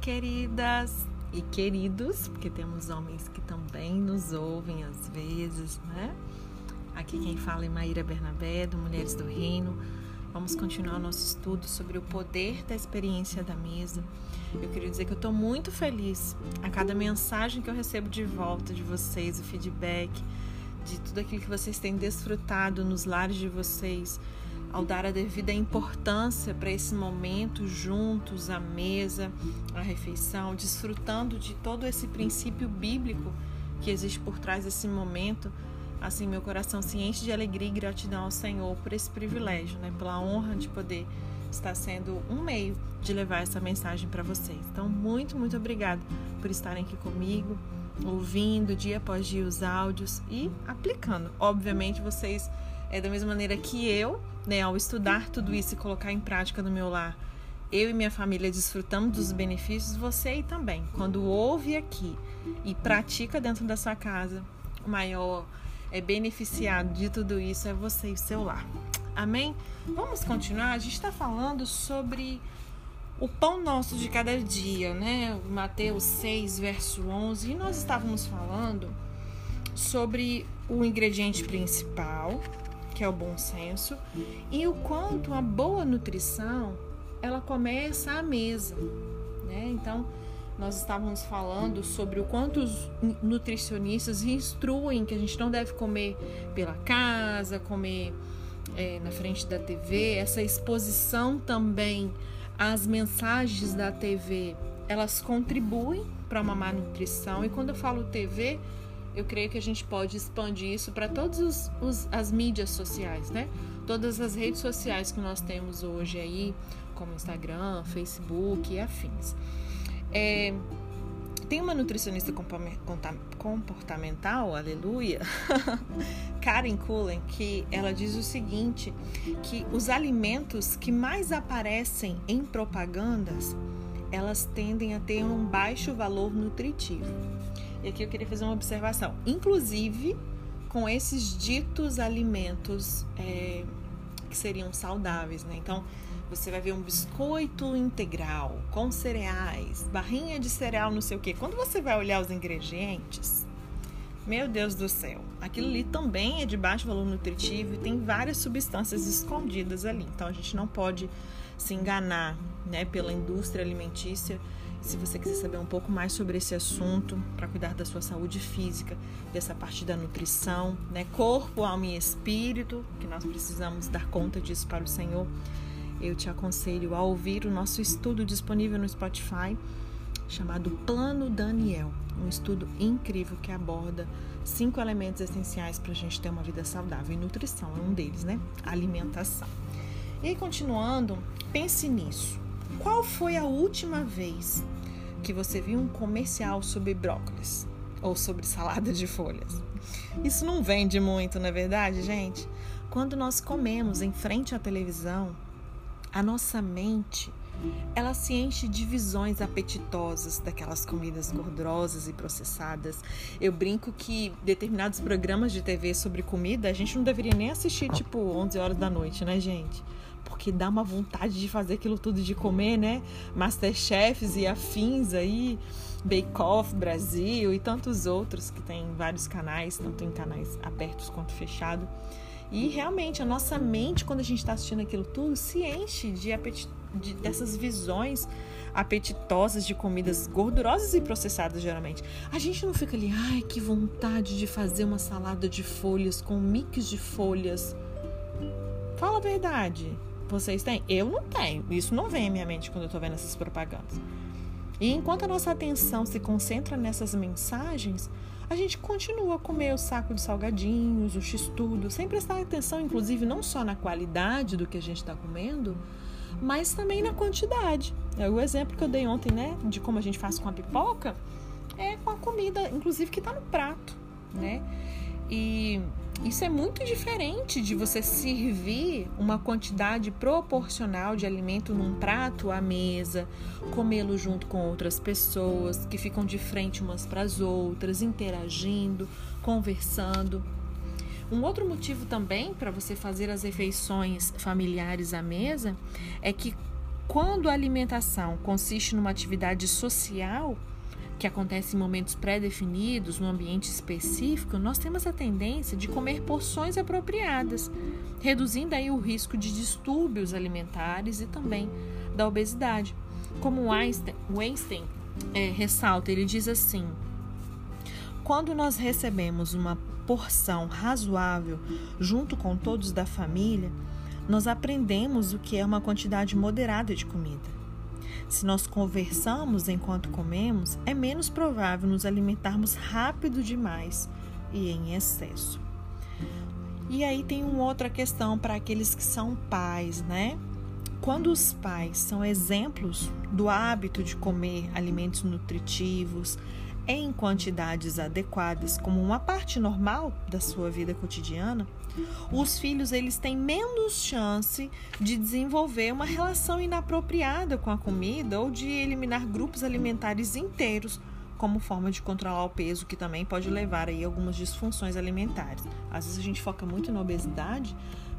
queridas e queridos, porque temos homens que também nos ouvem às vezes, né? Aqui quem fala é Maíra Bernabé, do Mulheres do Reino. Vamos continuar nosso estudo sobre o poder da experiência da mesa. Eu queria dizer que eu estou muito feliz a cada mensagem que eu recebo de volta de vocês, o feedback, de tudo aquilo que vocês têm desfrutado nos lares de vocês ao dar a devida importância para esse momento juntos à mesa, à refeição, desfrutando de todo esse princípio bíblico que existe por trás desse momento. Assim, meu coração se enche de alegria e gratidão ao Senhor por esse privilégio, né? pela honra de poder estar sendo um meio de levar essa mensagem para vocês. Então, muito, muito obrigada por estarem aqui comigo, ouvindo dia após dia os áudios e aplicando. Obviamente, vocês é da mesma maneira que eu, né, ao estudar tudo isso e colocar em prática no meu lar, eu e minha família desfrutamos dos benefícios, você também. Quando ouve aqui e pratica dentro da sua casa, o maior é beneficiado de tudo isso é você e o seu lar. Amém? Vamos continuar? A gente está falando sobre o pão nosso de cada dia, né? Mateus 6, verso 11. E nós estávamos falando sobre o ingrediente principal, que é o bom senso, e o quanto a boa nutrição ela começa à mesa, né? Então, nós estávamos falando sobre o quanto os nutricionistas instruem que a gente não deve comer pela casa, comer é, na frente da TV, essa exposição também às mensagens da TV, elas contribuem para uma má nutrição. E quando eu falo TV, eu creio que a gente pode expandir isso para todas as mídias sociais, né? Todas as redes sociais que nós temos hoje aí, como Instagram, Facebook e afins. É, tem uma nutricionista comportamental, aleluia, Karen Cullen, que ela diz o seguinte, que os alimentos que mais aparecem em propagandas, elas tendem a ter um baixo valor nutritivo. E aqui eu queria fazer uma observação. Inclusive, com esses ditos alimentos é, que seriam saudáveis, né? Então, você vai ver um biscoito integral com cereais, barrinha de cereal, não sei o que. Quando você vai olhar os ingredientes, meu Deus do céu, aquilo ali também é de baixo valor nutritivo e tem várias substâncias escondidas ali. Então a gente não pode se enganar, né, pela indústria alimentícia se você quiser saber um pouco mais sobre esse assunto, para cuidar da sua saúde física, dessa parte da nutrição, né? Corpo, alma e espírito, que nós precisamos dar conta disso para o Senhor, eu te aconselho a ouvir o nosso estudo disponível no Spotify, chamado Plano Daniel. Um estudo incrível que aborda cinco elementos essenciais para a gente ter uma vida saudável. E nutrição é um deles, né? Alimentação. E aí, continuando, pense nisso. Qual foi a última vez que você viu um comercial sobre brócolis ou sobre salada de folhas? Isso não vende muito, não é verdade, gente? Quando nós comemos em frente à televisão, a nossa mente ela se enche de visões apetitosas daquelas comidas gordurosas e processadas. Eu brinco que determinados programas de TV sobre comida a gente não deveria nem assistir tipo 11 horas da noite, né, gente? Porque dá uma vontade de fazer aquilo tudo de comer, né? Masterchefs e afins aí, Bake Off Brasil e tantos outros que tem vários canais, tanto em canais abertos quanto fechados. E realmente a nossa mente, quando a gente está assistindo aquilo tudo, se enche de, de dessas visões apetitosas de comidas gordurosas e processadas geralmente. A gente não fica ali, ai, que vontade de fazer uma salada de folhas com mix de folhas. Fala a verdade. Vocês têm? Eu não tenho. Isso não vem à minha mente quando eu estou vendo essas propagandas. E enquanto a nossa atenção se concentra nessas mensagens, a gente continua a comer o saco de salgadinhos, o x-tudo, sem prestar atenção, inclusive, não só na qualidade do que a gente está comendo, mas também na quantidade. É o exemplo que eu dei ontem, né, de como a gente faz com a pipoca, é com a comida, inclusive, que está no prato, né? E isso é muito diferente de você servir uma quantidade proporcional de alimento num prato à mesa, comê-lo junto com outras pessoas que ficam de frente umas para as outras, interagindo, conversando. Um outro motivo também para você fazer as refeições familiares à mesa é que Quando a alimentação consiste numa atividade social, que acontece em momentos pré-definidos, num ambiente específico, nós temos a tendência de comer porções apropriadas, reduzindo aí o risco de distúrbios alimentares e também da obesidade. Como Einstein, Einstein é, ressalta, ele diz assim: quando nós recebemos uma porção razoável junto com todos da família, nós aprendemos o que é uma quantidade moderada de comida. Se nós conversamos enquanto comemos, é menos provável nos alimentarmos rápido demais e em excesso. E aí tem uma outra questão para aqueles que são pais, né? Quando os pais são exemplos do hábito de comer alimentos nutritivos em quantidades adequadas como uma parte normal da sua vida cotidiana, os filhos eles têm menos chance de desenvolver uma relação inapropriada com a comida ou de eliminar grupos alimentares inteiros como forma de controlar o peso, que também pode levar aí algumas disfunções alimentares. Às vezes a gente foca muito na obesidade,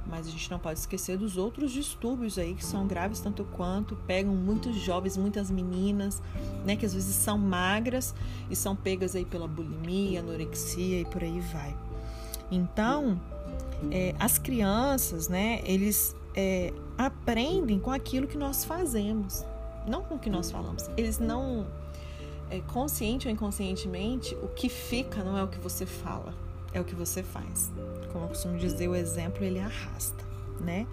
mas a gente não pode esquecer dos outros distúrbios aí que são graves tanto quanto, pegam muitos jovens, muitas meninas, né, que às vezes são magras e são pegas aí pela bulimia, anorexia e por aí vai. Então, é, as crianças, né, eles é, aprendem com aquilo que nós fazemos, não com o que nós falamos. Eles não, é, consciente ou inconscientemente, o que fica não é o que você fala, é o que você faz. Como eu costumo dizer, o exemplo ele arrasta, né?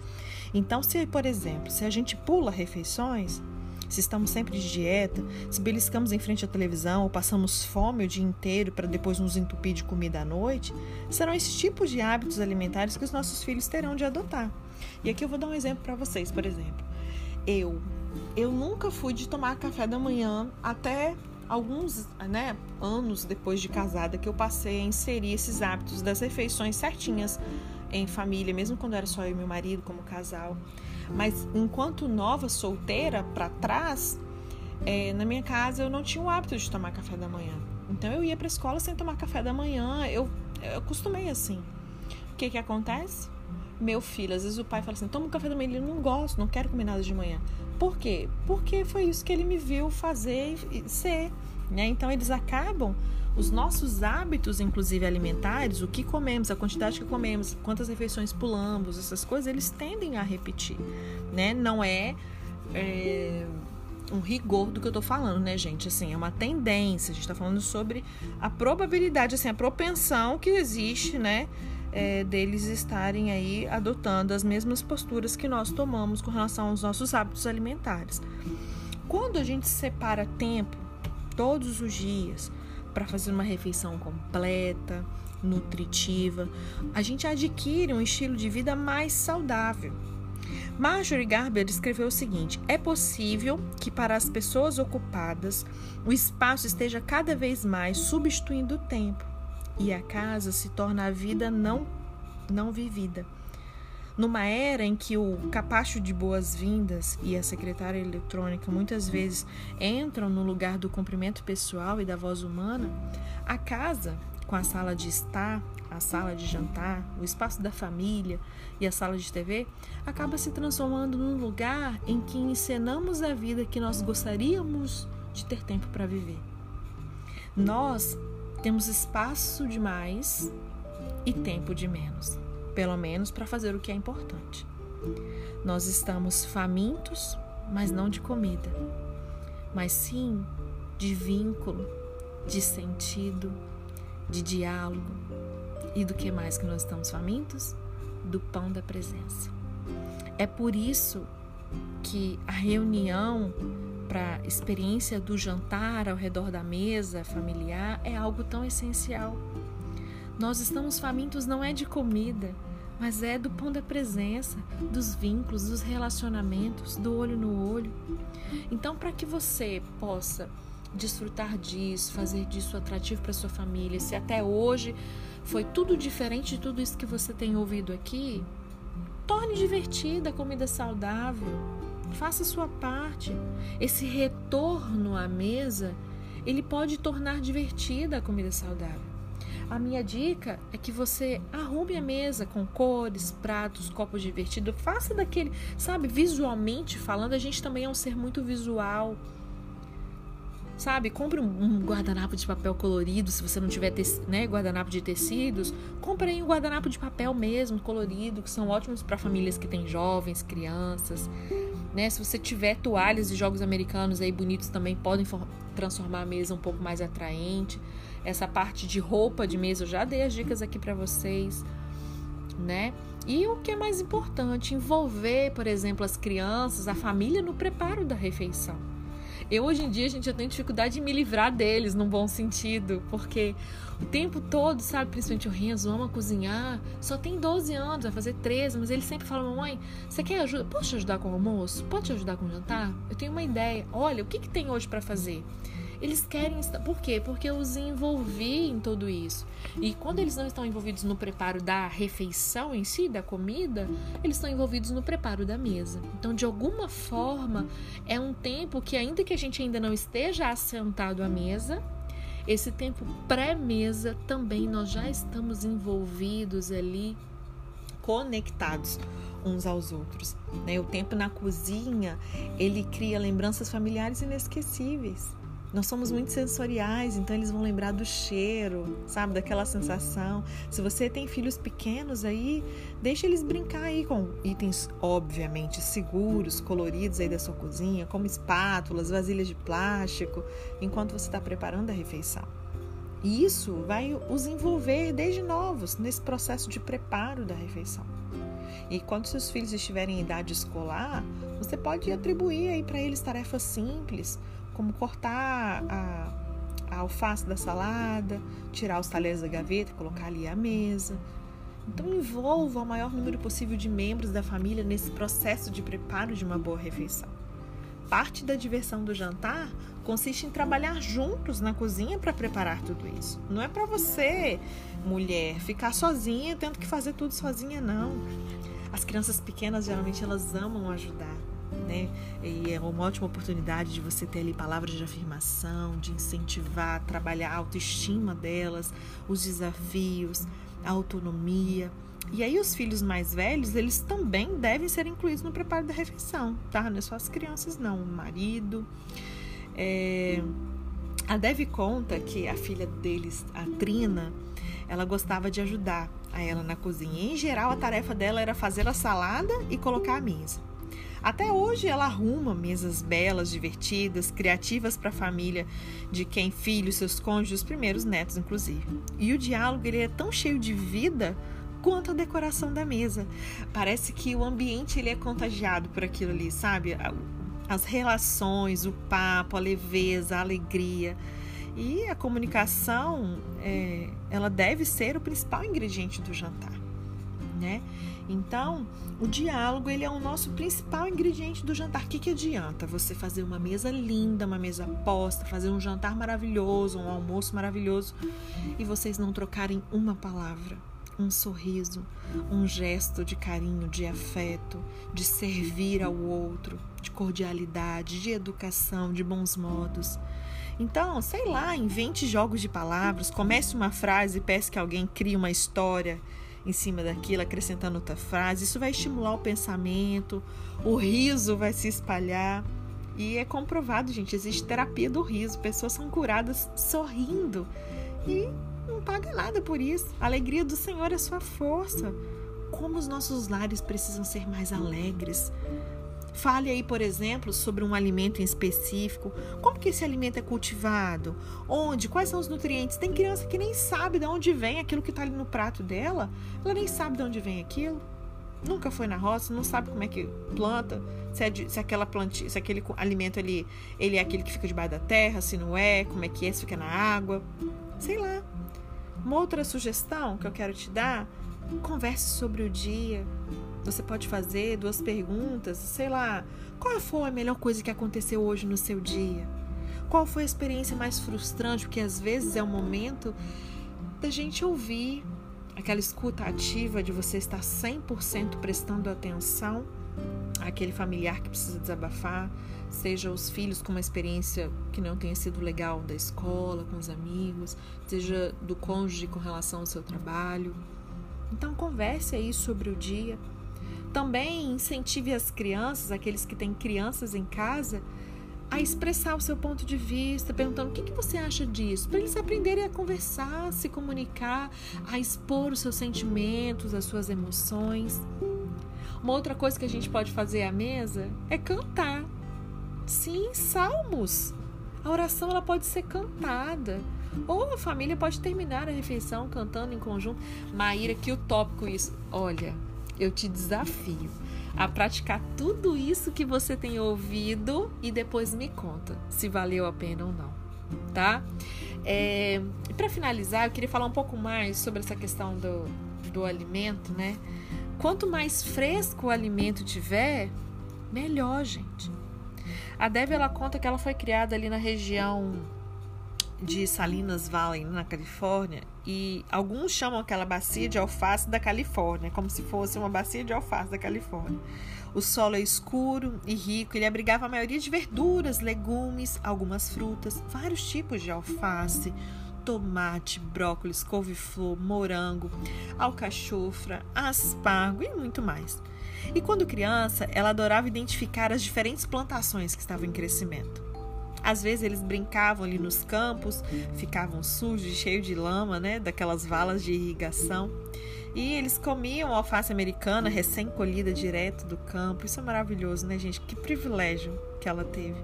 Então, se, por exemplo, se a gente pula refeições, se estamos sempre de dieta, se beliscamos em frente à televisão ou passamos fome o dia inteiro para depois nos entupir de comida à noite, serão esses tipos de hábitos alimentares que os nossos filhos terão de adotar. E aqui eu vou dar um exemplo para vocês, por exemplo. Eu, eu nunca fui de tomar café da manhã até alguns né, anos depois de casada que eu passei a inserir esses hábitos das refeições certinhas em família, mesmo quando era só eu e meu marido como casal. Mas enquanto nova solteira para trás, é, na minha casa eu não tinha o hábito de tomar café da manhã. Então eu ia para a escola sem tomar café da manhã. Eu, eu acostumei assim. O que que acontece? Meu filho, às vezes o pai fala assim: toma um café da manhã. Ele não gosta, não quero comer nada de manhã. Por quê? Porque foi isso que ele me viu fazer e ser. Né? Então eles acabam os nossos hábitos, inclusive alimentares, o que comemos, a quantidade que comemos, quantas refeições pulamos, essas coisas, eles tendem a repetir, né? Não é, é um rigor do que eu tô falando, né, gente? Assim, é uma tendência. A gente tá falando sobre a probabilidade, assim, a propensão que existe, né? É, deles estarem aí adotando as mesmas posturas que nós tomamos com relação aos nossos hábitos alimentares. Quando a gente separa tempo, todos os dias, para fazer uma refeição completa, nutritiva, a gente adquire um estilo de vida mais saudável. Marjorie Garber escreveu o seguinte: é possível que para as pessoas ocupadas o espaço esteja cada vez mais substituindo o tempo e a casa se torna a vida não não vivida. Numa era em que o capacho de boas-vindas e a secretária eletrônica muitas vezes entram no lugar do cumprimento pessoal e da voz humana, a casa, com a sala de estar, a sala de jantar, o espaço da família e a sala de TV, acaba se transformando num lugar em que encenamos a vida que nós gostaríamos de ter tempo para viver. Nós temos espaço demais e tempo de menos pelo menos para fazer o que é importante. Nós estamos famintos, mas não de comida, mas sim de vínculo, de sentido, de diálogo. E do que mais que nós estamos famintos? Do pão da presença. É por isso que a reunião para a experiência do jantar ao redor da mesa familiar é algo tão essencial. Nós estamos famintos não é de comida, mas é do pão da presença, dos vínculos, dos relacionamentos, do olho no olho. Então, para que você possa desfrutar disso, fazer disso atrativo para sua família, se até hoje foi tudo diferente de tudo isso que você tem ouvido aqui, torne divertida a comida saudável. Faça sua parte. Esse retorno à mesa, ele pode tornar divertida a comida saudável. a minha dica é que você arrume a mesa com cores, pratos, copos divertidos, faça daquele, sabe, visualmente falando, a gente também é um ser muito visual. Sabe, compre um, guardanapo de papel colorido, se você não tiver né, guardanapo de tecidos, compre aí um guardanapo de papel mesmo, colorido, que são ótimos para famílias que têm jovens, crianças. Né? Se você tiver toalhas de jogos americanos aí bonitos também podem transformar a mesa um pouco mais atraente. Essa parte de roupa de mesa eu já dei as dicas aqui para vocês, né? E o que é mais importante, envolver, por exemplo, as crianças, a família no preparo da refeição. Eu hoje em dia a gente já tem dificuldade de me livrar deles num bom sentido, porque o tempo todo, sabe, principalmente o Renzo ama cozinhar, só tem 12 anos, vai fazer 13, mas ele sempre fala: "Mamãe, você quer ajuda? Posso te ajudar com o almoço? Pode te ajudar com o jantar? Eu tenho uma ideia. Olha, o que que tem hoje para fazer?" Eles querem estar. Por quê? Porque eu os envolvi em tudo isso. E quando eles não estão envolvidos no preparo da refeição em si, da comida, eles estão envolvidos no preparo da mesa. Então, de alguma forma, é um tempo que, ainda que a gente ainda não esteja assentado à mesa, esse tempo pré-mesa também nós já estamos envolvidos ali, conectados uns aos outros. Né? O tempo na cozinha ele cria lembranças familiares inesquecíveis. Nós somos muito sensoriais, então eles vão lembrar do cheiro, sabe, daquela sensação. Se você tem filhos pequenos aí, deixa eles brincar aí com itens obviamente seguros, coloridos aí da sua cozinha, como espátulas, vasilhas de plástico, enquanto você está preparando a refeição. E isso vai os envolver desde novos nesse processo de preparo da refeição. E quando seus filhos estiverem em idade escolar, você pode atribuir aí para eles tarefas simples, como cortar a, a alface da salada, tirar os talheres da gaveta colocar ali à mesa. Então envolva o maior número possível de membros da família nesse processo de preparo de uma boa refeição. Parte da diversão do jantar consiste em trabalhar juntos na cozinha para preparar tudo isso. Não é para você, mulher, ficar sozinha tendo que fazer tudo sozinha não. As crianças pequenas geralmente elas amam ajudar né? E é uma ótima oportunidade de você ter ali palavras de afirmação, de incentivar, trabalhar a autoestima delas, os desafios, a autonomia. E aí os filhos mais velhos, eles também devem ser incluídos no preparo da refeição, tá? Não é só as crianças, não. O marido. É... A Dev conta que a filha deles, a Trina, ela gostava de ajudar a ela na cozinha. em geral, a tarefa dela era fazer a salada e colocar a mesa. Até hoje ela arruma mesas belas, divertidas, criativas para a família de quem filhos, seus cônjuges, primeiros netos, inclusive. E o diálogo ele é tão cheio de vida quanto a decoração da mesa. Parece que o ambiente ele é contagiado por aquilo ali, sabe? As relações, o papo, a leveza, a alegria. E a comunicação, é, ela deve ser o principal ingrediente do jantar, né? Então, o diálogo ele é o nosso principal ingrediente do jantar. O que, que adianta você fazer uma mesa linda, uma mesa posta, fazer um jantar maravilhoso, um almoço maravilhoso e vocês não trocarem uma palavra, um sorriso, um gesto de carinho, de afeto, de servir ao outro, de cordialidade, de educação, de bons modos. Então, sei lá, invente jogos de palavras, comece uma frase e peça que alguém crie uma história em cima daquilo, acrescentando outra frase. Isso vai estimular o pensamento, o riso vai se espalhar. E é comprovado, gente, existe terapia do riso. Pessoas são curadas sorrindo e não paga nada por isso. A alegria do Senhor é sua força. Como os nossos lares precisam ser mais alegres, Fale aí, por exemplo, sobre um alimento em específico. Como que esse alimento é cultivado? Onde? Quais são os nutrientes? Tem criança que nem sabe de onde vem aquilo que está ali no prato dela. Ela nem sabe de onde vem aquilo. Nunca foi na roça, não sabe como é que planta, se, é de, se aquela planta, se aquele alimento ali, ele é aquele que fica debaixo da terra, se não é, como é que é, se fica na água. Sei lá. Uma outra sugestão que eu quero te dar, converse sobre o dia, você pode fazer duas perguntas, sei lá, qual foi a melhor coisa que aconteceu hoje no seu dia? Qual foi a experiência mais frustrante? Porque às vezes é o momento da gente ouvir aquela escuta ativa de você estar 100% prestando atenção. aquele familiar que precisa desabafar, seja os filhos com uma experiência que não tenha sido legal da escola, com os amigos, seja do cônjuge com relação ao seu trabalho. Então converse aí sobre o dia. Também incentive as crianças, aqueles que têm crianças em casa, a expressar o seu ponto de vista, perguntando o que, que você acha disso, para eles aprenderem a conversar, se comunicar, a expor os seus sentimentos, as suas emoções. Uma outra coisa que a gente pode fazer à mesa é cantar. Sim, salmos. A oração ela pode ser cantada. Ou a família pode terminar a refeição cantando em conjunto. Maíra, que utópico isso. Olha, eu te desafio a praticar tudo isso que você tem ouvido e depois me conta se valeu a pena ou não, tá? É, para finalizar, eu queria falar um pouco mais sobre essa questão do, do alimento, né? Quanto mais fresco o alimento tiver, melhor, gente. A Debbie ela conta que ela foi criada ali na região de Salinas Valley, na Califórnia, e alguns chamam aquela bacia de alface da Califórnia, como se fosse uma bacia de alface da Califórnia. O solo é escuro e rico, ele abrigava a maioria de verduras, legumes, algumas frutas, vários tipos de alface, tomate, brócolis, couve-flor, morango, alcachofra, aspargo e muito mais. E quando criança, ela adorava identificar as diferentes plantações que estavam em crescimento. Às vezes eles brincavam ali nos campos, ficavam sujos, cheios de lama, né, daquelas valas de irrigação. E eles comiam alface americana recém-colhida direto do campo. Isso é maravilhoso, né, gente? Que privilégio que ela teve.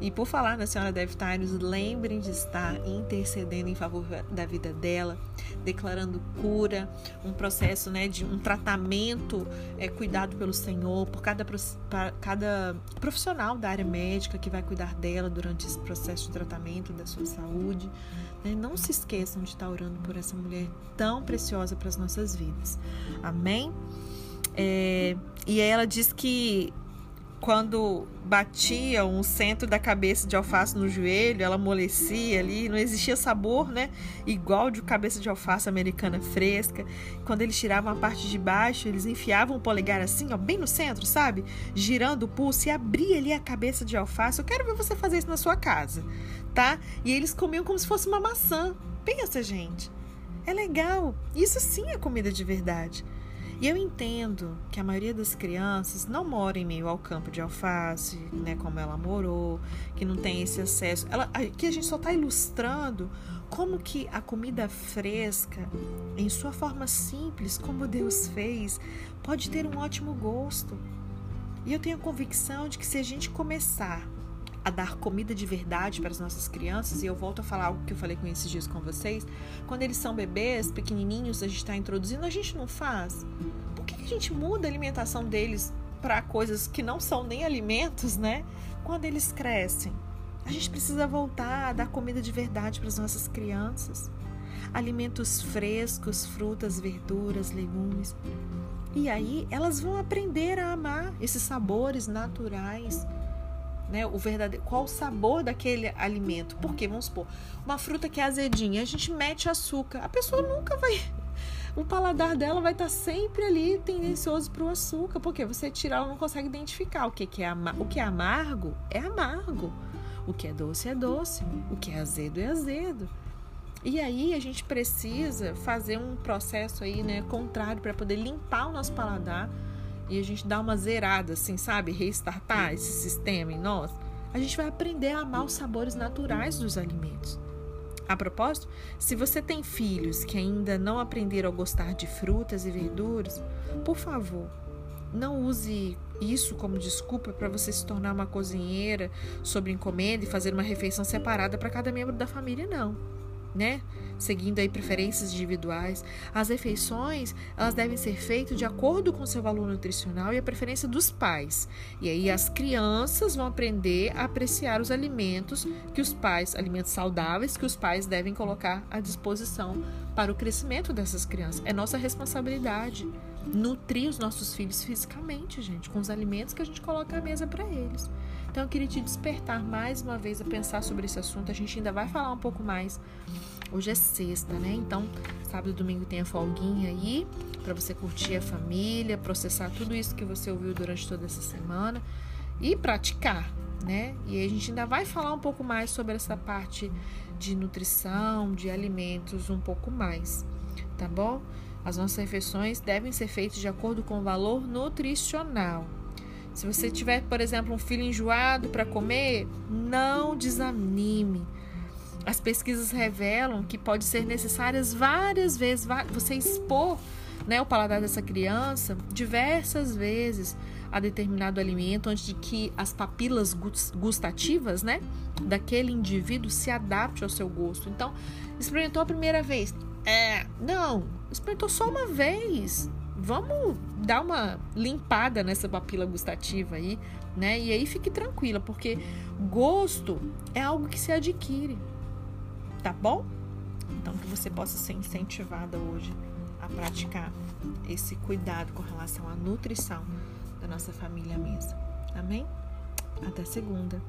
E por falar na senhora Dev Tyrus, lembrem de estar intercedendo em favor da vida dela, declarando cura, um processo né, de um tratamento é, cuidado pelo Senhor, por cada, cada profissional da área médica que vai cuidar dela durante esse processo de tratamento da sua saúde. Né? Não se esqueçam de estar orando por essa mulher tão preciosa para as nossas vidas. Amém? É, e ela diz que quando batia um centro da cabeça de alface no joelho, ela amolecia ali, não existia sabor, né? Igual de cabeça de alface americana fresca. Quando eles tiravam a parte de baixo, eles enfiavam o polegar assim, ó, bem no centro, sabe? Girando o pulso e abria ali a cabeça de alface. Eu quero ver você fazer isso na sua casa, tá? E eles comiam como se fosse uma maçã. Pensa, gente. É legal. Isso sim é comida de verdade. E eu entendo que a maioria das crianças não mora em meio ao campo de alface, né, como ela morou, que não tem esse acesso. Ela, aqui a gente só está ilustrando como que a comida fresca, em sua forma simples, como Deus fez, pode ter um ótimo gosto. E eu tenho a convicção de que se a gente começar a dar comida de verdade para as nossas crianças, e eu volto a falar algo que eu falei com esses dias com vocês, quando eles são bebês, pequenininhos, a gente está introduzindo, a gente não faz. Por que a gente muda a alimentação deles para coisas que não são nem alimentos, né? Quando eles crescem. A gente precisa voltar a dar comida de verdade para as nossas crianças. Alimentos frescos, frutas, verduras, legumes. E aí elas vão aprender a amar esses sabores naturais né? O verdadeiro, qual o sabor daquele alimento? Porque vamos supor, uma fruta que é azedinha, a gente mete açúcar, a pessoa nunca vai o paladar dela vai estar sempre ali tendencioso para o açúcar, porque você tirar ela não consegue identificar o que, que é o que é amargo é amargo, o que é doce é doce, o que é azedo é azedo. E aí a gente precisa fazer um processo aí, né, contrário para poder limpar o nosso paladar e a gente dá uma zerada, assim, sabe? Restartar esse sistema em nós, a gente vai aprender a amar os sabores naturais dos alimentos. A propósito, se você tem filhos que ainda não aprenderam a gostar de frutas e verduras, por favor, não use isso como desculpa para você se tornar uma cozinheira sobre encomenda e fazer uma refeição separada para cada membro da família, não né? Seguindo aí preferências individuais. As refeições, elas devem ser feitas de acordo com o seu valor nutricional e a preferência dos pais. E aí as crianças vão aprender a apreciar os alimentos que os pais, alimentos saudáveis que os pais devem colocar à disposição para o crescimento dessas crianças. É nossa responsabilidade nutrir os nossos filhos fisicamente, gente, com os alimentos que a gente coloca à mesa para eles. Então eu queria te despertar mais uma vez a pensar sobre esse assunto. A gente ainda vai falar um pouco mais Hoje é sexta, né? Então, sábado e domingo tem a folguinha aí para você curtir a família, processar tudo isso que você ouviu durante toda essa semana e praticar, né? E a gente ainda vai falar um pouco mais sobre essa parte de nutrição, de alimentos, um pouco mais, tá bom? As nossas refeições devem ser feitas de acordo com o valor nutricional. Se você tiver, por exemplo, um filho enjoado para comer, não desanime. As pesquisas revelam que pode ser necessárias várias vezes você expor né, o paladar dessa criança diversas vezes a determinado alimento, antes de que as papilas gustativas, né, daquele indivíduo se adapte ao seu gosto. Então, experimentou a primeira vez? É, não, experimentou só uma vez. Vamos dar uma limpada nessa papila gustativa aí, né? E aí fique tranquila, porque gosto é algo que se adquire, tá bom? Então que você possa ser incentivada hoje a praticar esse cuidado com relação à nutrição da nossa família mesmo. Amém? Até segunda.